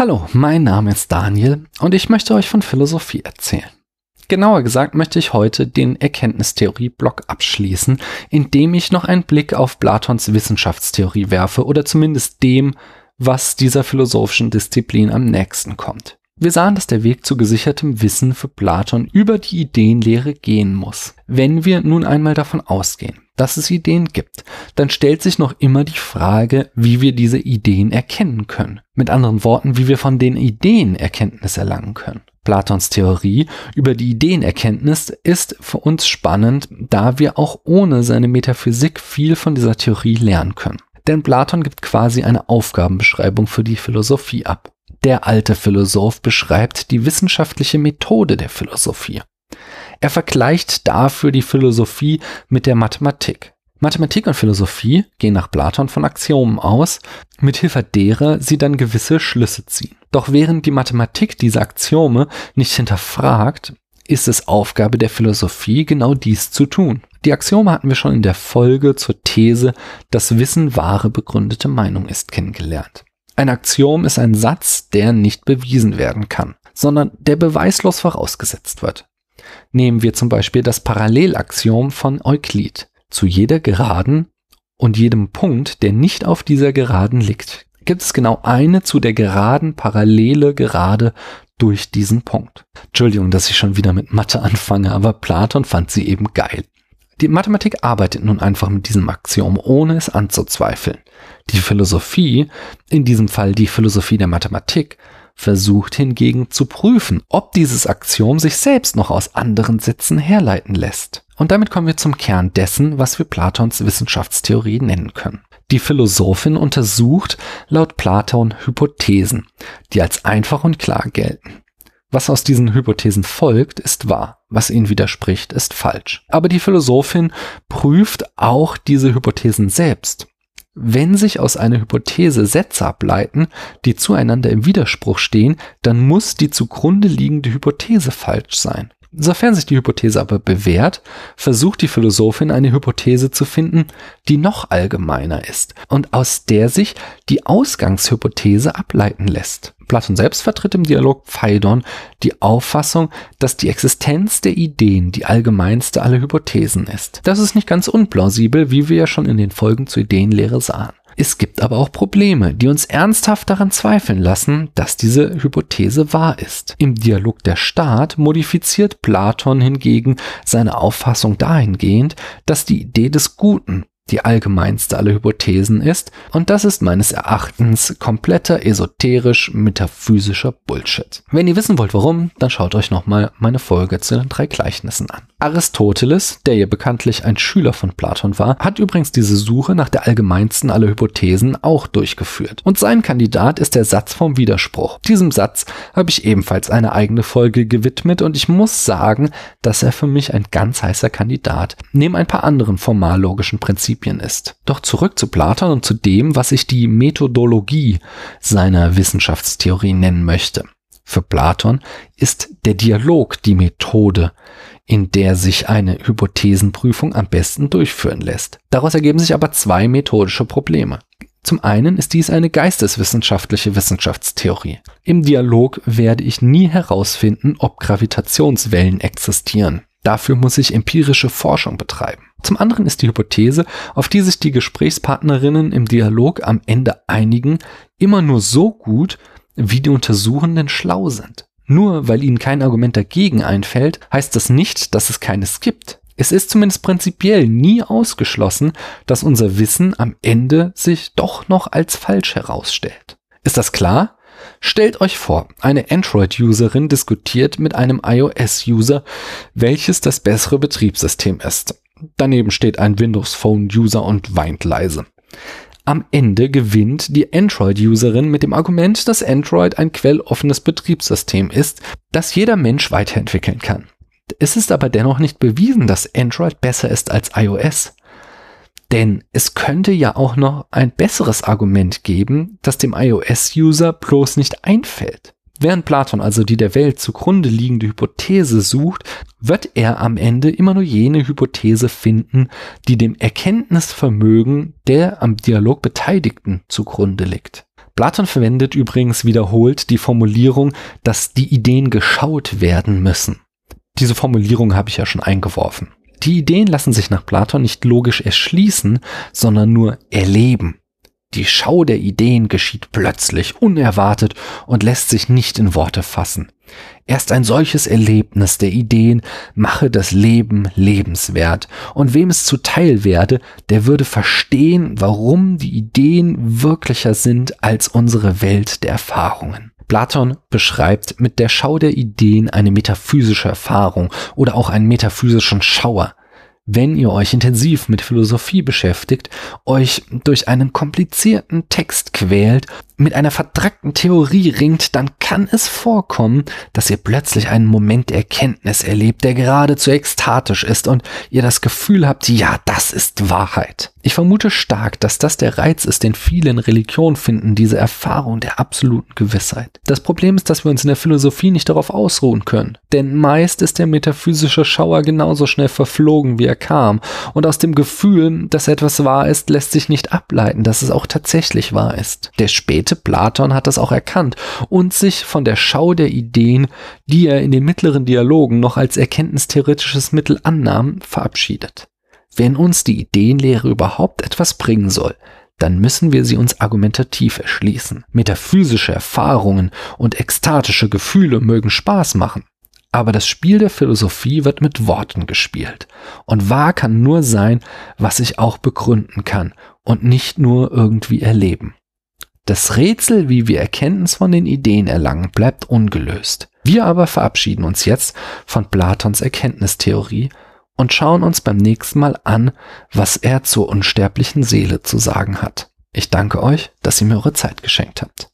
Hallo, mein Name ist Daniel und ich möchte euch von Philosophie erzählen. Genauer gesagt möchte ich heute den Erkenntnistheorie-Block abschließen, indem ich noch einen Blick auf Platons Wissenschaftstheorie werfe oder zumindest dem, was dieser philosophischen Disziplin am nächsten kommt. Wir sahen, dass der Weg zu gesichertem Wissen für Platon über die Ideenlehre gehen muss. Wenn wir nun einmal davon ausgehen, dass es Ideen gibt, dann stellt sich noch immer die Frage, wie wir diese Ideen erkennen können. Mit anderen Worten, wie wir von den Ideen Erkenntnis erlangen können. Platons Theorie über die Ideenerkenntnis ist für uns spannend, da wir auch ohne seine Metaphysik viel von dieser Theorie lernen können. Denn Platon gibt quasi eine Aufgabenbeschreibung für die Philosophie ab. Der alte Philosoph beschreibt die wissenschaftliche Methode der Philosophie. Er vergleicht dafür die Philosophie mit der Mathematik. Mathematik und Philosophie gehen nach Platon von Axiomen aus, mit Hilfe derer sie dann gewisse Schlüsse ziehen. Doch während die Mathematik diese Axiome nicht hinterfragt, ist es Aufgabe der Philosophie, genau dies zu tun. Die Axiome hatten wir schon in der Folge zur These, dass Wissen wahre begründete Meinung ist, kennengelernt. Ein Axiom ist ein Satz, der nicht bewiesen werden kann, sondern der beweislos vorausgesetzt wird. Nehmen wir zum Beispiel das Parallelaxiom von Euklid. Zu jeder Geraden und jedem Punkt, der nicht auf dieser Geraden liegt, gibt es genau eine zu der Geraden parallele Gerade durch diesen Punkt. Entschuldigung, dass ich schon wieder mit Mathe anfange, aber Platon fand sie eben geil. Die Mathematik arbeitet nun einfach mit diesem Axiom, ohne es anzuzweifeln. Die Philosophie, in diesem Fall die Philosophie der Mathematik, versucht hingegen zu prüfen, ob dieses Axiom sich selbst noch aus anderen Sätzen herleiten lässt. Und damit kommen wir zum Kern dessen, was wir Platons Wissenschaftstheorie nennen können. Die Philosophin untersucht laut Platon Hypothesen, die als einfach und klar gelten. Was aus diesen Hypothesen folgt, ist wahr. Was ihnen widerspricht, ist falsch. Aber die Philosophin prüft auch diese Hypothesen selbst. Wenn sich aus einer Hypothese Sätze ableiten, die zueinander im Widerspruch stehen, dann muss die zugrunde liegende Hypothese falsch sein. Sofern sich die Hypothese aber bewährt, versucht die Philosophin eine Hypothese zu finden, die noch allgemeiner ist und aus der sich die Ausgangshypothese ableiten lässt. Platon selbst vertritt im Dialog Phaidon die Auffassung, dass die Existenz der Ideen die allgemeinste aller Hypothesen ist. Das ist nicht ganz unplausibel, wie wir ja schon in den Folgen zur Ideenlehre sahen. Es gibt aber auch Probleme, die uns ernsthaft daran zweifeln lassen, dass diese Hypothese wahr ist. Im Dialog der Staat modifiziert Platon hingegen seine Auffassung dahingehend, dass die Idee des Guten die allgemeinste aller Hypothesen ist, und das ist meines Erachtens kompletter esoterisch-metaphysischer Bullshit. Wenn ihr wissen wollt warum, dann schaut euch nochmal meine Folge zu den drei Gleichnissen an. Aristoteles, der ja bekanntlich ein Schüler von Platon war, hat übrigens diese Suche nach der allgemeinsten aller Hypothesen auch durchgeführt. Und sein Kandidat ist der Satz vom Widerspruch. Diesem Satz habe ich ebenfalls eine eigene Folge gewidmet und ich muss sagen, dass er für mich ein ganz heißer Kandidat neben ein paar anderen formallogischen Prinzipien ist. Doch zurück zu Platon und zu dem, was ich die Methodologie seiner Wissenschaftstheorie nennen möchte. Für Platon ist der Dialog die Methode, in der sich eine Hypothesenprüfung am besten durchführen lässt. Daraus ergeben sich aber zwei methodische Probleme. Zum einen ist dies eine geisteswissenschaftliche Wissenschaftstheorie. Im Dialog werde ich nie herausfinden, ob Gravitationswellen existieren. Dafür muss ich empirische Forschung betreiben. Zum anderen ist die Hypothese, auf die sich die Gesprächspartnerinnen im Dialog am Ende einigen, immer nur so gut, wie die Untersuchenden schlau sind. Nur weil ihnen kein Argument dagegen einfällt, heißt das nicht, dass es keines gibt. Es ist zumindest prinzipiell nie ausgeschlossen, dass unser Wissen am Ende sich doch noch als falsch herausstellt. Ist das klar? Stellt euch vor, eine Android-Userin diskutiert mit einem iOS-User, welches das bessere Betriebssystem ist. Daneben steht ein Windows Phone-User und weint leise. Am Ende gewinnt die Android-Userin mit dem Argument, dass Android ein quelloffenes Betriebssystem ist, das jeder Mensch weiterentwickeln kann. Es ist aber dennoch nicht bewiesen, dass Android besser ist als iOS. Denn es könnte ja auch noch ein besseres Argument geben, das dem iOS-User bloß nicht einfällt. Während Platon also die der Welt zugrunde liegende Hypothese sucht, wird er am Ende immer nur jene Hypothese finden, die dem Erkenntnisvermögen der am Dialog Beteiligten zugrunde liegt. Platon verwendet übrigens wiederholt die Formulierung, dass die Ideen geschaut werden müssen. Diese Formulierung habe ich ja schon eingeworfen. Die Ideen lassen sich nach Platon nicht logisch erschließen, sondern nur erleben. Die Schau der Ideen geschieht plötzlich, unerwartet und lässt sich nicht in Worte fassen. Erst ein solches Erlebnis der Ideen mache das Leben lebenswert, und wem es zuteil werde, der würde verstehen, warum die Ideen wirklicher sind als unsere Welt der Erfahrungen. Platon beschreibt mit der Schau der Ideen eine metaphysische Erfahrung oder auch einen metaphysischen Schauer wenn ihr euch intensiv mit Philosophie beschäftigt, euch durch einen komplizierten Text quält, mit einer vertrackten Theorie ringt, dann kann es vorkommen, dass ihr plötzlich einen Moment der Erkenntnis erlebt, der geradezu ekstatisch ist und ihr das Gefühl habt, ja, das ist Wahrheit. Ich vermute stark, dass das der Reiz ist, den viele in Religion finden, diese Erfahrung der absoluten Gewissheit. Das Problem ist, dass wir uns in der Philosophie nicht darauf ausruhen können, denn meist ist der metaphysische Schauer genauso schnell verflogen, wie er kam, und aus dem Gefühl, dass etwas wahr ist, lässt sich nicht ableiten, dass es auch tatsächlich wahr ist. Der späte Platon hat das auch erkannt und sich von der Schau der Ideen, die er in den mittleren Dialogen noch als erkenntnistheoretisches Mittel annahm, verabschiedet. Wenn uns die Ideenlehre überhaupt etwas bringen soll, dann müssen wir sie uns argumentativ erschließen. Metaphysische Erfahrungen und ekstatische Gefühle mögen Spaß machen. Aber das Spiel der Philosophie wird mit Worten gespielt. Und wahr kann nur sein, was ich auch begründen kann und nicht nur irgendwie erleben. Das Rätsel, wie wir Erkenntnis von den Ideen erlangen, bleibt ungelöst. Wir aber verabschieden uns jetzt von Platons Erkenntnistheorie und schauen uns beim nächsten Mal an, was er zur unsterblichen Seele zu sagen hat. Ich danke euch, dass ihr mir eure Zeit geschenkt habt.